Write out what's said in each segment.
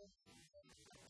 どうも。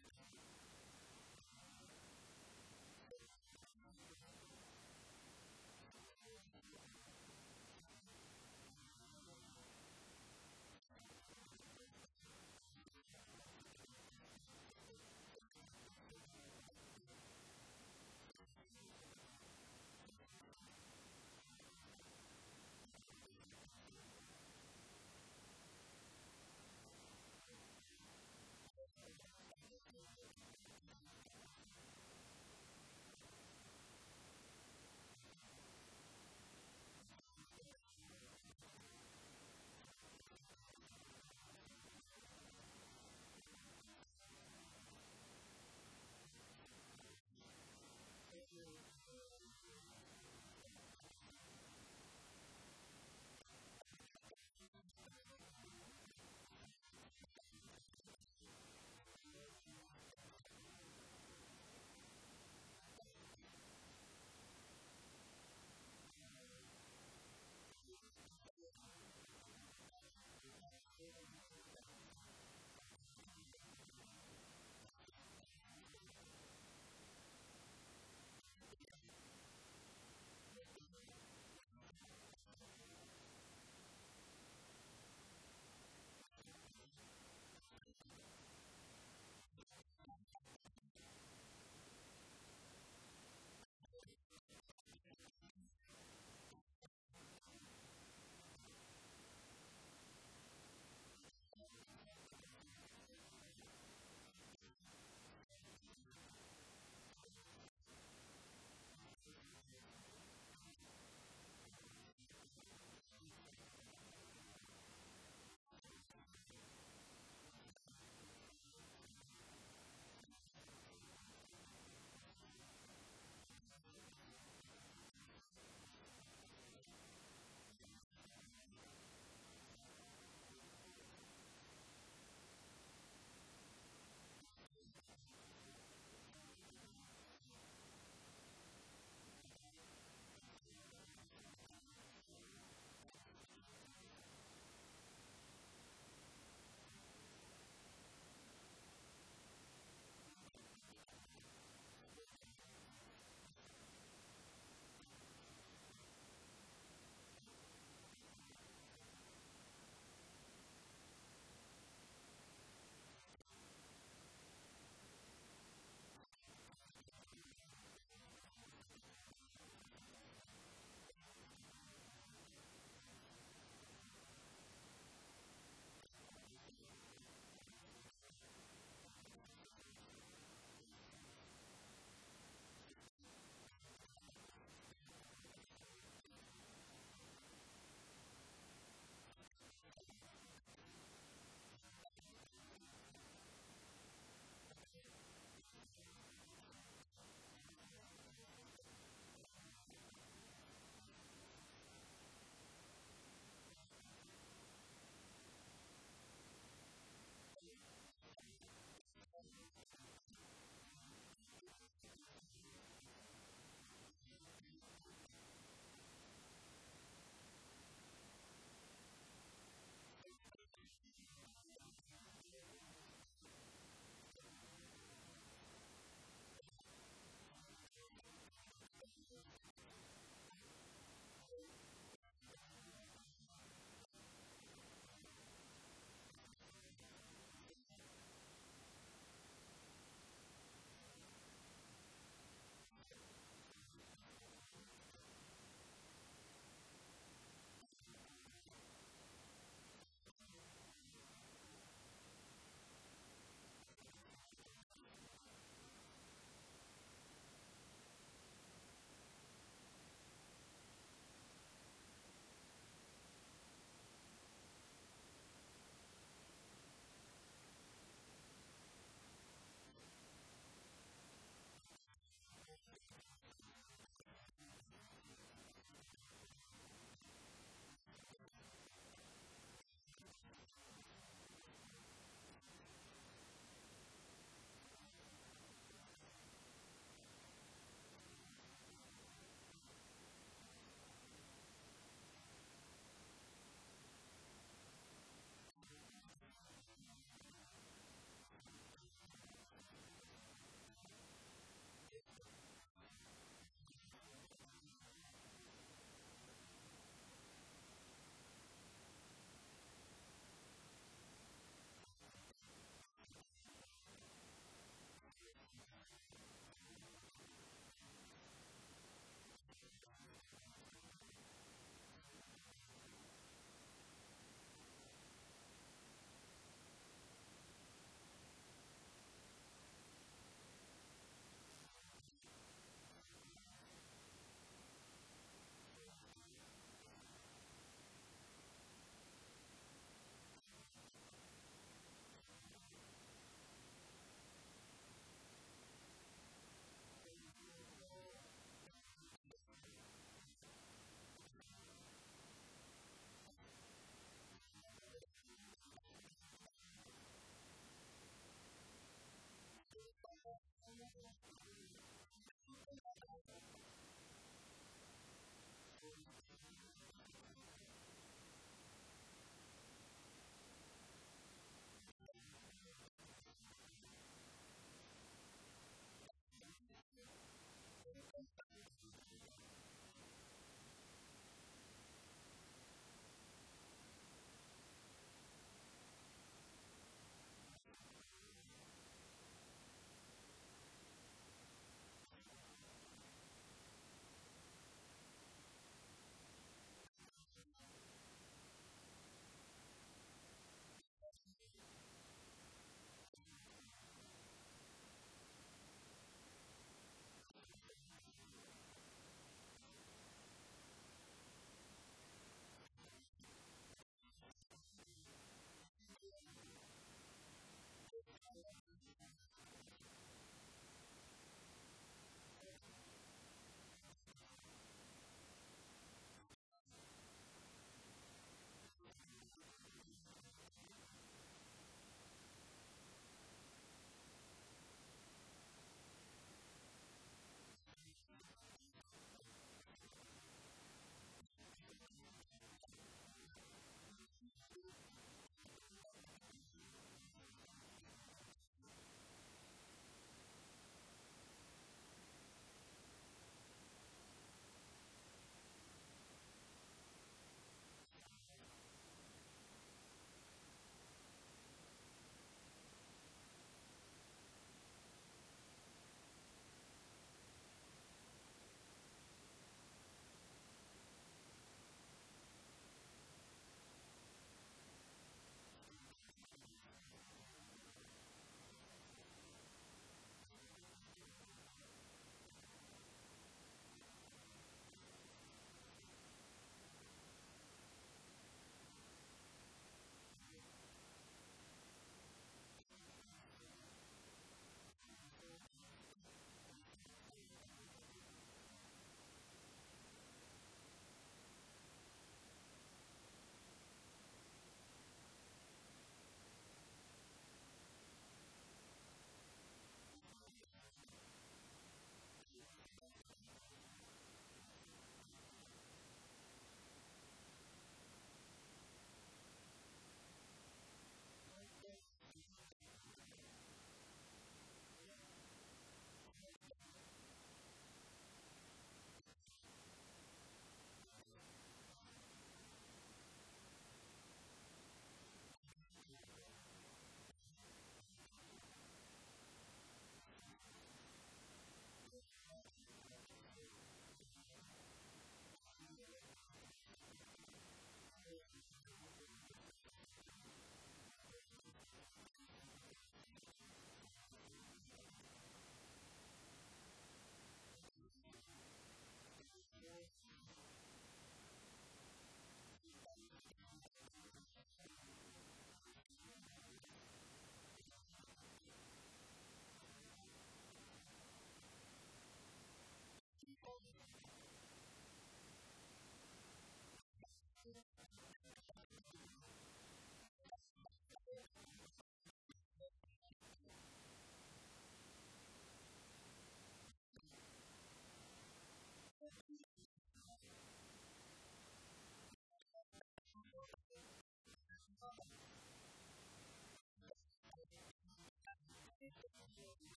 何?